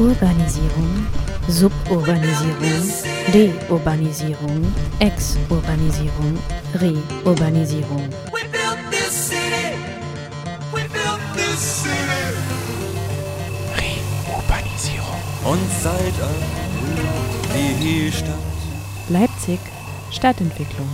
Urbanisierung, Suburbanisierung, Deurbanisierung, Exurbanisierung, Reurbanisierung. Reurbanisierung. Und seit die Stadt. Leipzig Stadtentwicklung.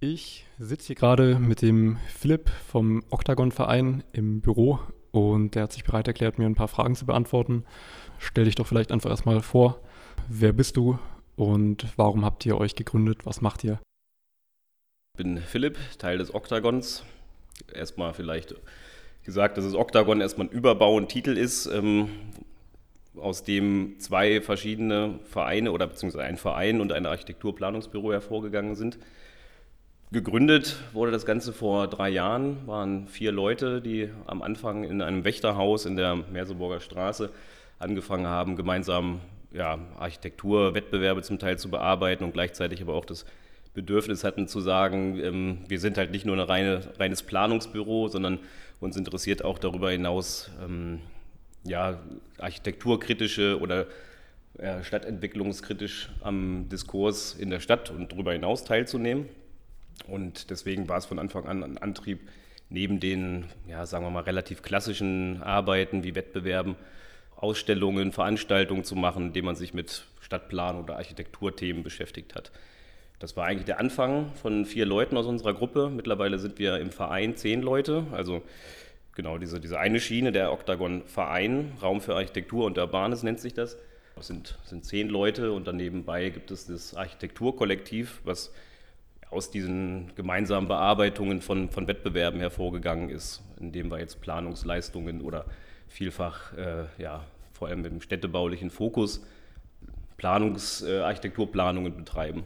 Ich sitze hier gerade mit dem Philipp vom Octagon-Verein im Büro und der hat sich bereit erklärt, mir ein paar Fragen zu beantworten. Stell dich doch vielleicht einfach erstmal vor. Wer bist du und warum habt ihr euch gegründet? Was macht ihr? Ich bin Philipp, Teil des Oktagons. Erstmal vielleicht gesagt, dass das Oktagon erstmal ein Überbau, ein Titel ist, ähm, aus dem zwei verschiedene Vereine oder beziehungsweise ein Verein und ein Architekturplanungsbüro hervorgegangen sind. Gegründet wurde das Ganze vor drei Jahren, waren vier Leute, die am Anfang in einem Wächterhaus in der Merseburger Straße angefangen haben, gemeinsam ja, Architekturwettbewerbe zum Teil zu bearbeiten und gleichzeitig aber auch das Bedürfnis hatten zu sagen, ähm, wir sind halt nicht nur ein reine, reines Planungsbüro, sondern uns interessiert auch darüber hinaus ähm, ja, architekturkritische oder äh, stadtentwicklungskritisch am Diskurs in der Stadt und darüber hinaus teilzunehmen. Und deswegen war es von Anfang an ein Antrieb, neben den, ja, sagen wir mal, relativ klassischen Arbeiten wie Wettbewerben, Ausstellungen, Veranstaltungen zu machen, indem man sich mit Stadtplan oder Architekturthemen beschäftigt hat. Das war eigentlich der Anfang von vier Leuten aus unserer Gruppe. Mittlerweile sind wir im Verein zehn Leute. Also genau diese, diese eine Schiene, der Octagon Verein, Raum für Architektur und Urbanes nennt sich das. Das sind, sind zehn Leute und daneben gibt es das Architekturkollektiv, was aus diesen gemeinsamen Bearbeitungen von, von Wettbewerben hervorgegangen ist, indem wir jetzt Planungsleistungen oder vielfach, äh, ja, vor allem mit dem städtebaulichen Fokus, Planungs-, äh, Architekturplanungen betreiben.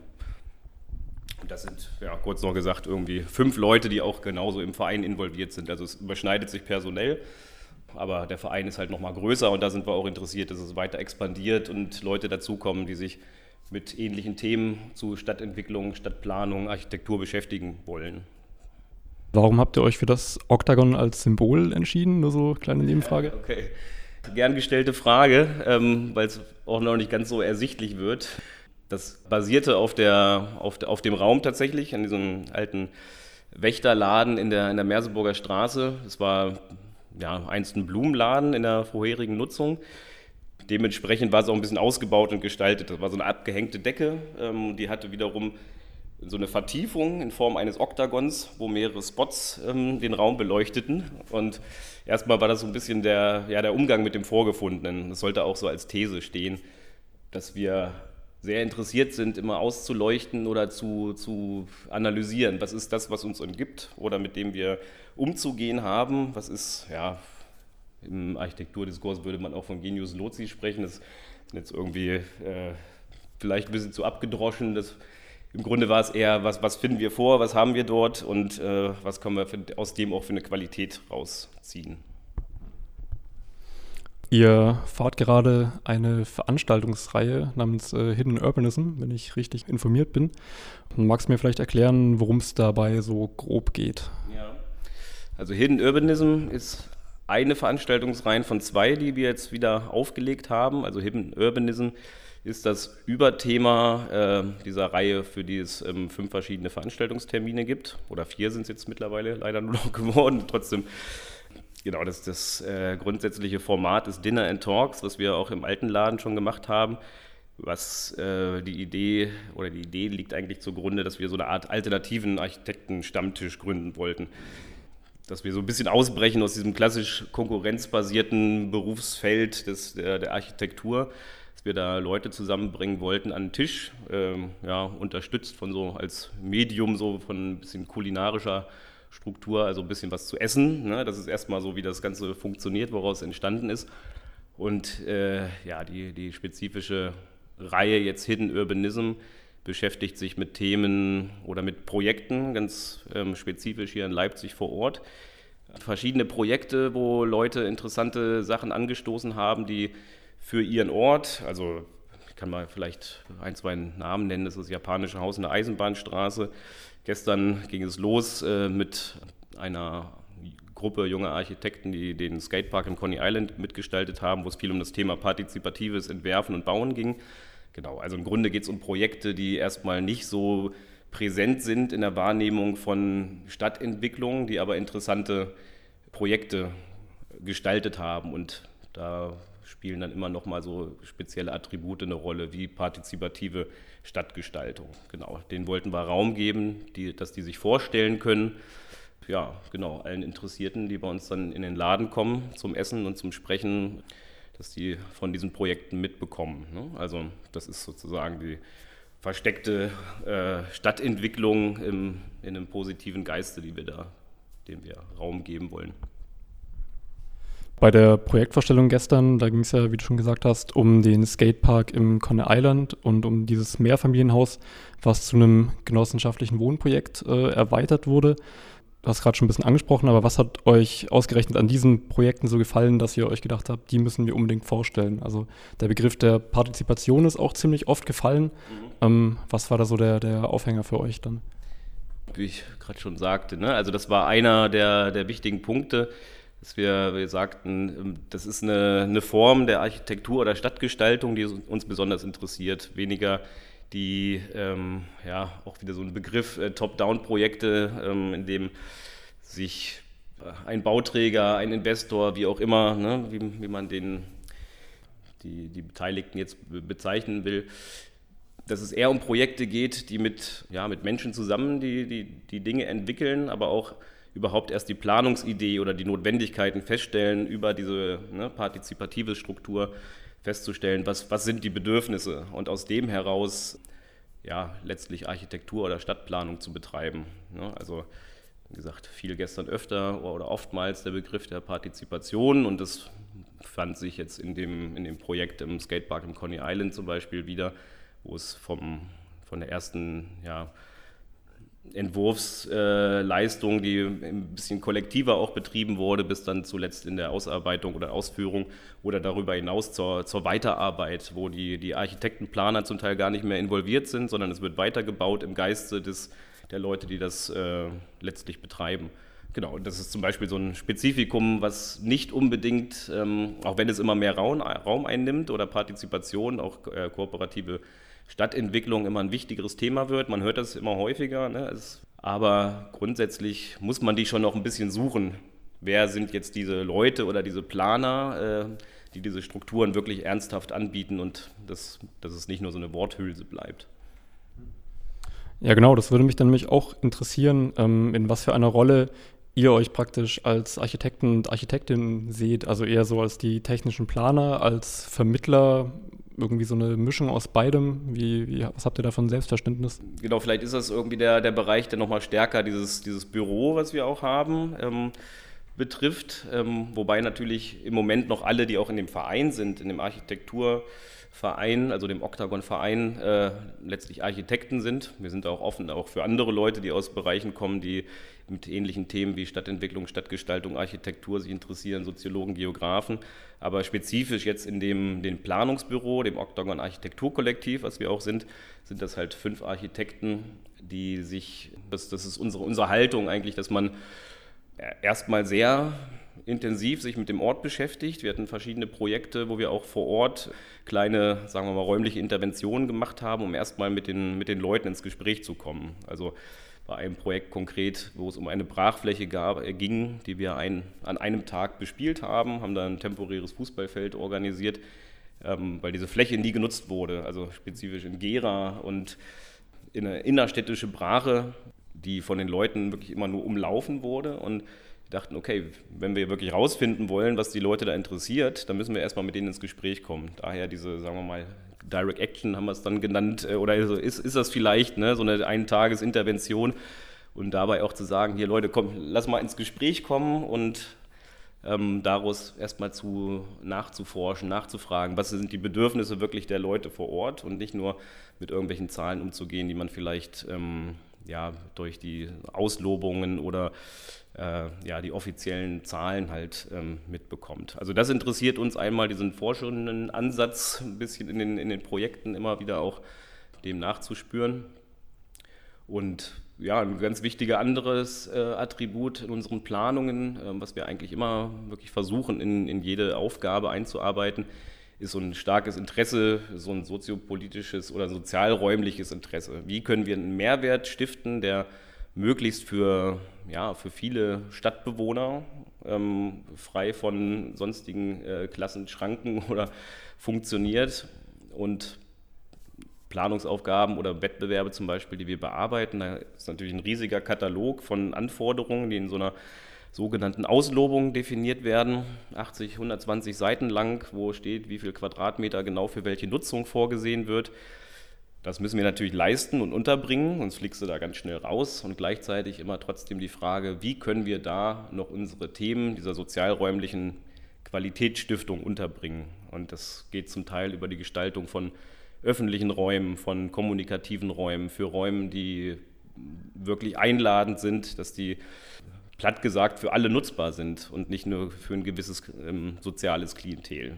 Und das sind, ja, kurz noch gesagt, irgendwie fünf Leute, die auch genauso im Verein involviert sind. Also es überschneidet sich personell, aber der Verein ist halt nochmal größer und da sind wir auch interessiert, dass es weiter expandiert und Leute dazukommen, die sich mit ähnlichen Themen zu Stadtentwicklung, Stadtplanung, Architektur beschäftigen wollen. Warum habt ihr euch für das Oktagon als Symbol entschieden? Nur so kleine Nebenfrage. Okay. Gern gestellte Frage, ähm, weil es auch noch nicht ganz so ersichtlich wird. Das basierte auf, der, auf, auf dem Raum tatsächlich, an diesem alten Wächterladen in der, in der Merseburger Straße. Es war ja, einst ein Blumenladen in der vorherigen Nutzung. Dementsprechend war es auch ein bisschen ausgebaut und gestaltet. Das war so eine abgehängte Decke, ähm, die hatte wiederum so eine Vertiefung in Form eines Oktagons, wo mehrere Spots ähm, den Raum beleuchteten. Und erstmal war das so ein bisschen der, ja, der Umgang mit dem Vorgefundenen. Das sollte auch so als These stehen, dass wir sehr interessiert sind, immer auszuleuchten oder zu, zu analysieren. Was ist das, was uns umgibt oder mit dem wir umzugehen haben? Was ist ja, im Architekturdiskurs würde man auch von Genius Loci sprechen. Das ist jetzt irgendwie äh, vielleicht ein bisschen zu abgedroschen. Das, Im Grunde war es eher, was, was finden wir vor, was haben wir dort und äh, was können wir für, aus dem auch für eine Qualität rausziehen. Ihr fahrt gerade eine Veranstaltungsreihe namens äh, Hidden Urbanism, wenn ich richtig informiert bin. Magst du mir vielleicht erklären, worum es dabei so grob geht? Ja, also Hidden Urbanism ist eine Veranstaltungsreihe von zwei, die wir jetzt wieder aufgelegt haben. Also Hidden Urbanism ist das Überthema äh, dieser Reihe, für die es ähm, fünf verschiedene Veranstaltungstermine gibt. Oder vier sind es jetzt mittlerweile leider nur noch geworden. Trotzdem, genau, das, das äh, grundsätzliche Format ist Dinner and Talks, was wir auch im alten Laden schon gemacht haben. Was äh, die Idee oder die Idee liegt eigentlich zugrunde, dass wir so eine Art alternativen Architektenstammtisch gründen wollten dass wir so ein bisschen ausbrechen aus diesem klassisch konkurrenzbasierten Berufsfeld des, der, der Architektur, dass wir da Leute zusammenbringen wollten an den Tisch, ähm, ja, unterstützt von so als Medium so von ein bisschen kulinarischer Struktur, also ein bisschen was zu essen. Ne? Das ist erstmal so, wie das Ganze funktioniert, woraus entstanden ist. Und äh, ja, die, die spezifische Reihe jetzt Hidden Urbanism beschäftigt sich mit Themen oder mit Projekten, ganz ähm, spezifisch hier in Leipzig vor Ort. Verschiedene Projekte, wo Leute interessante Sachen angestoßen haben, die für ihren Ort, also ich kann mal vielleicht ein, zwei Namen nennen, das ist das japanische Haus in der Eisenbahnstraße. Gestern ging es los äh, mit einer Gruppe junger Architekten, die den Skatepark im Coney Island mitgestaltet haben, wo es viel um das Thema partizipatives Entwerfen und Bauen ging. Genau, also im Grunde geht es um Projekte, die erstmal nicht so präsent sind in der Wahrnehmung von Stadtentwicklung, die aber interessante Projekte gestaltet haben. Und da spielen dann immer noch mal so spezielle Attribute eine Rolle, wie partizipative Stadtgestaltung. Genau, denen wollten wir Raum geben, die, dass die sich vorstellen können. Ja, genau, allen Interessierten, die bei uns dann in den Laden kommen zum Essen und zum Sprechen, dass die von diesen Projekten mitbekommen. Ne? Also das ist sozusagen die versteckte äh, Stadtentwicklung im, in einem positiven Geiste, die wir da, dem wir Raum geben wollen. Bei der Projektvorstellung gestern, da ging es ja, wie du schon gesagt hast, um den Skatepark im Conner Island und um dieses Mehrfamilienhaus, was zu einem genossenschaftlichen Wohnprojekt äh, erweitert wurde. Du hast gerade schon ein bisschen angesprochen, aber was hat euch ausgerechnet an diesen Projekten so gefallen, dass ihr euch gedacht habt, die müssen wir unbedingt vorstellen? Also der Begriff der Partizipation ist auch ziemlich oft gefallen. Mhm. Ähm, was war da so der, der Aufhänger für euch dann? Wie ich gerade schon sagte, ne? also das war einer der, der wichtigen Punkte, dass wir, wir sagten, ähm, das ist eine, eine Form der Architektur oder Stadtgestaltung, die uns besonders interessiert. Weniger die, ähm, ja, auch wieder so ein Begriff, äh, Top-Down-Projekte, ähm, in dem sich äh, ein Bauträger, ein Investor, wie auch immer, ne, wie, wie man den, die, die Beteiligten jetzt bezeichnen will, dass es eher um Projekte geht, die mit, ja, mit Menschen zusammen die, die, die Dinge entwickeln, aber auch überhaupt erst die Planungsidee oder die Notwendigkeiten feststellen, über diese ne, partizipative Struktur festzustellen, was, was sind die Bedürfnisse und aus dem heraus ja, letztlich Architektur oder Stadtplanung zu betreiben. Ne? Also wie gesagt, viel gestern öfter oder oftmals der Begriff der Partizipation und das fand sich jetzt in dem, in dem Projekt im Skatepark im Coney Island zum Beispiel wieder, wo es vom, von der ersten ja, Entwurfsleistung, die ein bisschen kollektiver auch betrieben wurde, bis dann zuletzt in der Ausarbeitung oder Ausführung oder darüber hinaus zur, zur Weiterarbeit, wo die, die Architektenplaner zum Teil gar nicht mehr involviert sind, sondern es wird weitergebaut im Geiste des, der Leute, die das äh, letztlich betreiben. Genau, das ist zum Beispiel so ein Spezifikum, was nicht unbedingt, ähm, auch wenn es immer mehr Raum, Raum einnimmt oder Partizipation, auch äh, kooperative Stadtentwicklung immer ein wichtigeres Thema wird. Man hört das immer häufiger, ne? es, aber grundsätzlich muss man die schon noch ein bisschen suchen. Wer sind jetzt diese Leute oder diese Planer, äh, die diese Strukturen wirklich ernsthaft anbieten und das, dass es nicht nur so eine Worthülse bleibt. Ja, genau, das würde mich dann nämlich auch interessieren, ähm, in was für einer Rolle ihr euch praktisch als Architekten und Architektin seht, also eher so als die technischen Planer, als Vermittler irgendwie so eine Mischung aus beidem? Wie, wie, was habt ihr da von Selbstverständnis? Genau, vielleicht ist das irgendwie der, der Bereich, der nochmal stärker dieses, dieses Büro, was wir auch haben, ähm, betrifft. Ähm, wobei natürlich im Moment noch alle, die auch in dem Verein sind, in dem Architekturverein, also dem Octagon-Verein, äh, letztlich Architekten sind. Wir sind auch offen auch für andere Leute, die aus Bereichen kommen, die mit ähnlichen Themen wie Stadtentwicklung, Stadtgestaltung, Architektur sich interessieren, Soziologen, Geografen. Aber spezifisch jetzt in dem, dem Planungsbüro, dem Octagon Architekturkollektiv, was wir auch sind, sind das halt fünf Architekten, die sich, das, das ist unsere, unsere Haltung eigentlich, dass man erstmal sehr intensiv sich mit dem Ort beschäftigt. Wir hatten verschiedene Projekte, wo wir auch vor Ort kleine, sagen wir mal, räumliche Interventionen gemacht haben, um erstmal mit den, mit den Leuten ins Gespräch zu kommen. Also bei einem Projekt konkret, wo es um eine Brachfläche gab, äh, ging, die wir ein, an einem Tag bespielt haben, haben da ein temporäres Fußballfeld organisiert, ähm, weil diese Fläche nie genutzt wurde, also spezifisch in Gera und in eine innerstädtische Brache, die von den Leuten wirklich immer nur umlaufen wurde und dachten, okay, wenn wir wirklich rausfinden wollen, was die Leute da interessiert, dann müssen wir erstmal mit denen ins Gespräch kommen. Daher diese, sagen wir mal, Direct Action haben wir es dann genannt, äh, oder ist, ist das vielleicht ne, so eine Eintagesintervention und dabei auch zu sagen, hier Leute, komm, lass mal ins Gespräch kommen und ähm, daraus erstmal zu nachzuforschen, nachzufragen, was sind die Bedürfnisse wirklich der Leute vor Ort und nicht nur mit irgendwelchen Zahlen umzugehen, die man vielleicht ähm, ja, durch die Auslobungen oder äh, ja, die offiziellen Zahlen halt ähm, mitbekommt. Also das interessiert uns einmal, diesen forschenden Ansatz ein bisschen in den, in den Projekten immer wieder auch dem nachzuspüren. Und ja, ein ganz wichtiger anderes äh, Attribut in unseren Planungen, äh, was wir eigentlich immer wirklich versuchen, in, in jede Aufgabe einzuarbeiten, ist so ein starkes Interesse, so ein soziopolitisches oder sozialräumliches Interesse. Wie können wir einen Mehrwert stiften, der möglichst für, ja, für viele Stadtbewohner ähm, frei von sonstigen äh, Klassenschranken oder funktioniert und Planungsaufgaben oder Wettbewerbe zum Beispiel, die wir bearbeiten. Da ist natürlich ein riesiger Katalog von Anforderungen, die in so einer sogenannten Auslobung definiert werden, 80, 120 Seiten lang, wo steht, wie viel Quadratmeter genau für welche Nutzung vorgesehen wird. Das müssen wir natürlich leisten und unterbringen, sonst fliegst du da ganz schnell raus. Und gleichzeitig immer trotzdem die Frage, wie können wir da noch unsere Themen dieser sozialräumlichen Qualitätsstiftung unterbringen. Und das geht zum Teil über die Gestaltung von öffentlichen Räumen, von kommunikativen Räumen, für Räume, die wirklich einladend sind, dass die platt gesagt für alle nutzbar sind und nicht nur für ein gewisses ähm, soziales Klientel.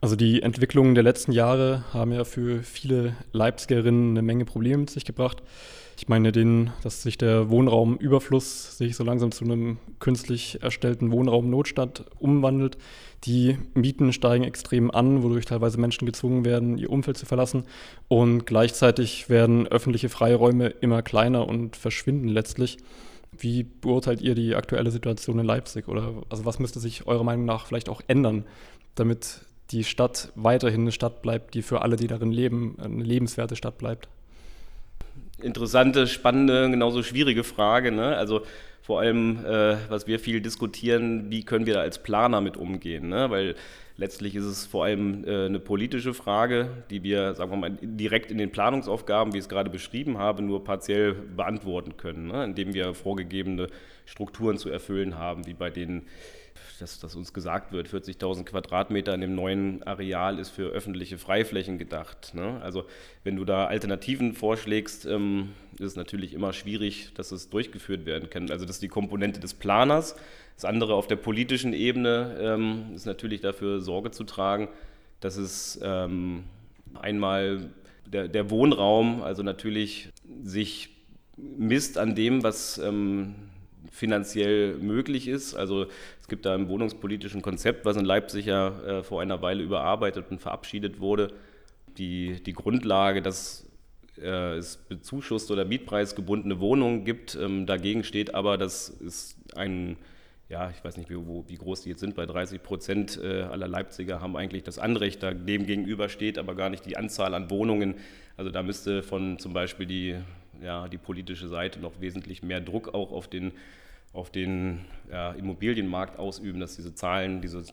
Also die Entwicklungen der letzten Jahre haben ja für viele Leipzigerinnen eine Menge Probleme mit sich gebracht. Ich meine, den, dass sich der Wohnraumüberfluss sich so langsam zu einem künstlich erstellten Wohnraumnotstand umwandelt. Die Mieten steigen extrem an, wodurch teilweise Menschen gezwungen werden, ihr Umfeld zu verlassen. Und gleichzeitig werden öffentliche Freiräume immer kleiner und verschwinden letztlich. Wie beurteilt ihr die aktuelle Situation in Leipzig? Oder also was müsste sich eurer Meinung nach vielleicht auch ändern, damit die Stadt weiterhin eine Stadt bleibt, die für alle, die darin leben, eine lebenswerte Stadt bleibt? interessante, spannende, genauso schwierige Frage. Ne? Also vor allem, äh, was wir viel diskutieren, wie können wir da als Planer mit umgehen? Ne? Weil letztlich ist es vor allem äh, eine politische Frage, die wir, sagen wir mal, direkt in den Planungsaufgaben, wie ich es gerade beschrieben habe, nur partiell beantworten können, ne? indem wir vorgegebene Strukturen zu erfüllen haben, wie bei den dass, dass uns gesagt wird, 40.000 Quadratmeter in dem neuen Areal ist für öffentliche Freiflächen gedacht. Ne? Also wenn du da Alternativen vorschlägst, ähm, ist es natürlich immer schwierig, dass es durchgeführt werden kann. Also das ist die Komponente des Planers. Das andere auf der politischen Ebene ähm, ist natürlich dafür Sorge zu tragen, dass es ähm, einmal der, der, Wohnraum, also natürlich sich misst an dem, was ähm, finanziell möglich ist. Also es gibt da ein wohnungspolitischen Konzept, was in Leipzig ja äh, vor einer Weile überarbeitet und verabschiedet wurde. Die, die Grundlage, dass äh, es bezuschusste oder mietpreisgebundene Wohnungen gibt. Ähm, dagegen steht aber, dass es ein ja, ich weiß nicht, wie, wo, wie, groß die jetzt sind, bei 30 Prozent äh, aller Leipziger haben eigentlich das Anrecht, da dem gegenüber steht, aber gar nicht die Anzahl an Wohnungen. Also da müsste von zum Beispiel die, ja, die politische Seite noch wesentlich mehr Druck auch auf den auf den ja, Immobilienmarkt ausüben, dass diese Zahlen diese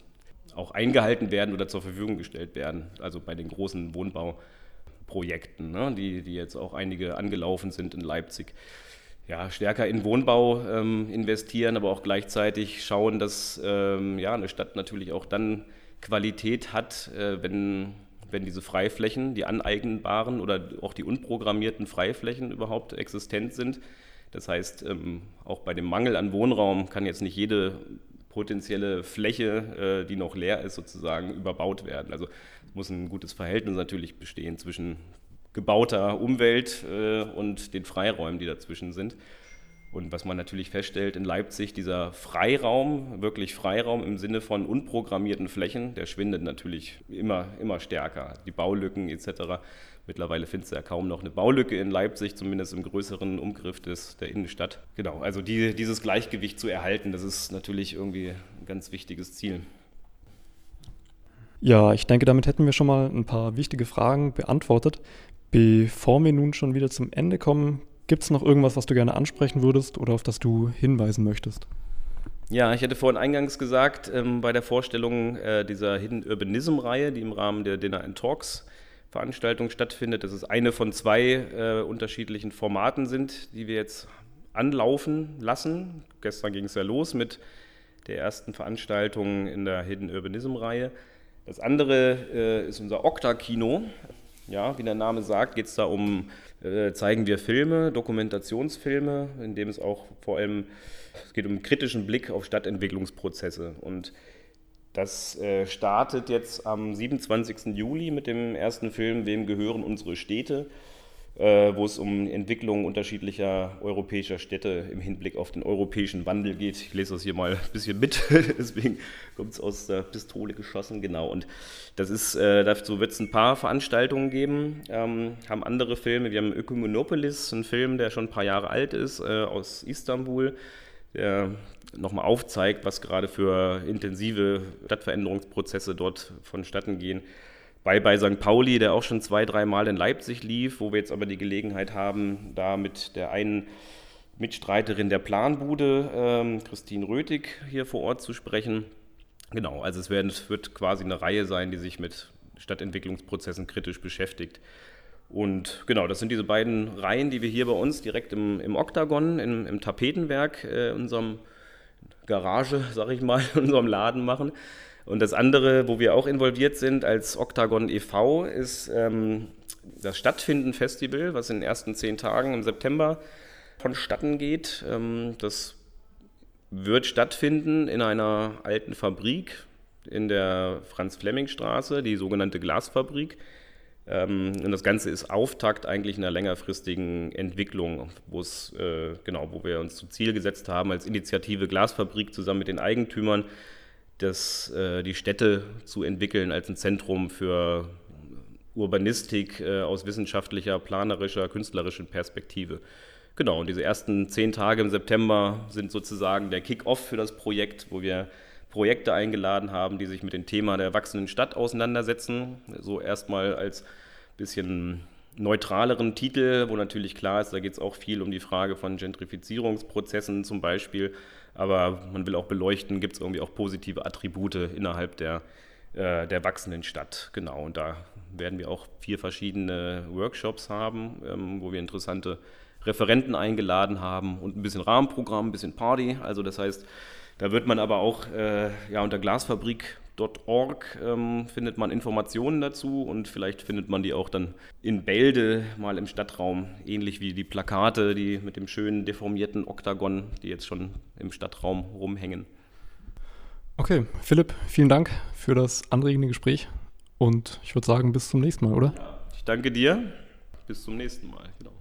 auch eingehalten werden oder zur Verfügung gestellt werden, also bei den großen Wohnbauprojekten, ne, die, die jetzt auch einige angelaufen sind in Leipzig. Ja, stärker in Wohnbau ähm, investieren, aber auch gleichzeitig schauen, dass ähm, ja, eine Stadt natürlich auch dann Qualität hat, äh, wenn, wenn diese Freiflächen, die aneignbaren oder auch die unprogrammierten Freiflächen überhaupt existent sind das heißt, ähm, auch bei dem Mangel an Wohnraum kann jetzt nicht jede potenzielle Fläche, äh, die noch leer ist, sozusagen überbaut werden. Also muss ein gutes Verhältnis natürlich bestehen zwischen gebauter Umwelt äh, und den Freiräumen, die dazwischen sind. Und was man natürlich feststellt in Leipzig, dieser Freiraum, wirklich Freiraum im Sinne von unprogrammierten Flächen, der schwindet natürlich immer, immer stärker. Die Baulücken etc. Mittlerweile findest du ja kaum noch eine Baulücke in Leipzig, zumindest im größeren Umgriff des, der Innenstadt. Genau, also die, dieses Gleichgewicht zu erhalten, das ist natürlich irgendwie ein ganz wichtiges Ziel. Ja, ich denke, damit hätten wir schon mal ein paar wichtige Fragen beantwortet. Bevor wir nun schon wieder zum Ende kommen, gibt es noch irgendwas, was du gerne ansprechen würdest oder auf das du hinweisen möchtest? Ja, ich hatte vorhin eingangs gesagt, ähm, bei der Vorstellung äh, dieser Hidden Urbanism-Reihe, die im Rahmen der Dinner and Talks Veranstaltung stattfindet, dass es eine von zwei äh, unterschiedlichen Formaten sind, die wir jetzt anlaufen lassen. Gestern ging es ja los mit der ersten Veranstaltung in der Hidden Urbanism-Reihe. Das andere äh, ist unser Okta-Kino. Ja, wie der Name sagt, geht es da um, äh, zeigen wir Filme, Dokumentationsfilme, in dem es auch vor allem, es geht um kritischen Blick auf Stadtentwicklungsprozesse. Und das äh, startet jetzt am 27. Juli mit dem ersten Film Wem gehören unsere Städte? Äh, wo es um Entwicklung unterschiedlicher europäischer Städte im Hinblick auf den europäischen Wandel geht. Ich lese das hier mal ein bisschen mit, deswegen kommt es aus der Pistole geschossen, genau. Und das ist, äh, dazu wird es ein paar Veranstaltungen geben, ähm, haben andere Filme. Wir haben Ökumenopolis, einen Film, der schon ein paar Jahre alt ist, äh, aus Istanbul, der nochmal aufzeigt, was gerade für intensive Stadtveränderungsprozesse dort vonstatten gehen. Bei, bei St. Pauli, der auch schon zwei, dreimal in Leipzig lief, wo wir jetzt aber die Gelegenheit haben, da mit der einen Mitstreiterin der Planbude, ähm, Christine Rötig, hier vor Ort zu sprechen. Genau, also es, werden, es wird quasi eine Reihe sein, die sich mit Stadtentwicklungsprozessen kritisch beschäftigt. Und genau, das sind diese beiden Reihen, die wir hier bei uns direkt im, im Oktagon, im, im Tapetenwerk, äh, unserem Garage, sag ich mal, in unserem Laden machen. Und das andere, wo wir auch involviert sind als Octagon e.V., ist ähm, das Stadtfinden-Festival, was in den ersten zehn Tagen im September vonstatten geht. Ähm, das wird stattfinden in einer alten Fabrik in der Franz-Flemming-Straße, die sogenannte Glasfabrik. Ähm, und das Ganze ist Auftakt eigentlich einer längerfristigen Entwicklung, wo es äh, genau, wo wir uns zum Ziel gesetzt haben, als Initiative Glasfabrik zusammen mit den Eigentümern das, äh, die Städte zu entwickeln als ein Zentrum für Urbanistik äh, aus wissenschaftlicher, planerischer, künstlerischer Perspektive. Genau, und diese ersten zehn Tage im September sind sozusagen der Kick-off für das Projekt, wo wir Projekte eingeladen haben, die sich mit dem Thema der wachsenden Stadt auseinandersetzen. So erstmal als bisschen neutraleren Titel, wo natürlich klar ist, da geht es auch viel um die Frage von Gentrifizierungsprozessen zum Beispiel, aber man will auch beleuchten, gibt es irgendwie auch positive Attribute innerhalb der, äh, der wachsenden Stadt. Genau, und da werden wir auch vier verschiedene Workshops haben, ähm, wo wir interessante Referenten eingeladen haben und ein bisschen Rahmenprogramm, ein bisschen Party. Also das heißt, da wird man aber auch äh, ja, unter glasfabrik.org ähm, findet man Informationen dazu und vielleicht findet man die auch dann in Bälde mal im Stadtraum, ähnlich wie die Plakate, die mit dem schönen deformierten Oktagon, die jetzt schon im Stadtraum rumhängen. Okay, Philipp, vielen Dank für das anregende Gespräch und ich würde sagen, bis zum nächsten Mal, oder? Ja, ich danke dir. Bis zum nächsten Mal. Genau.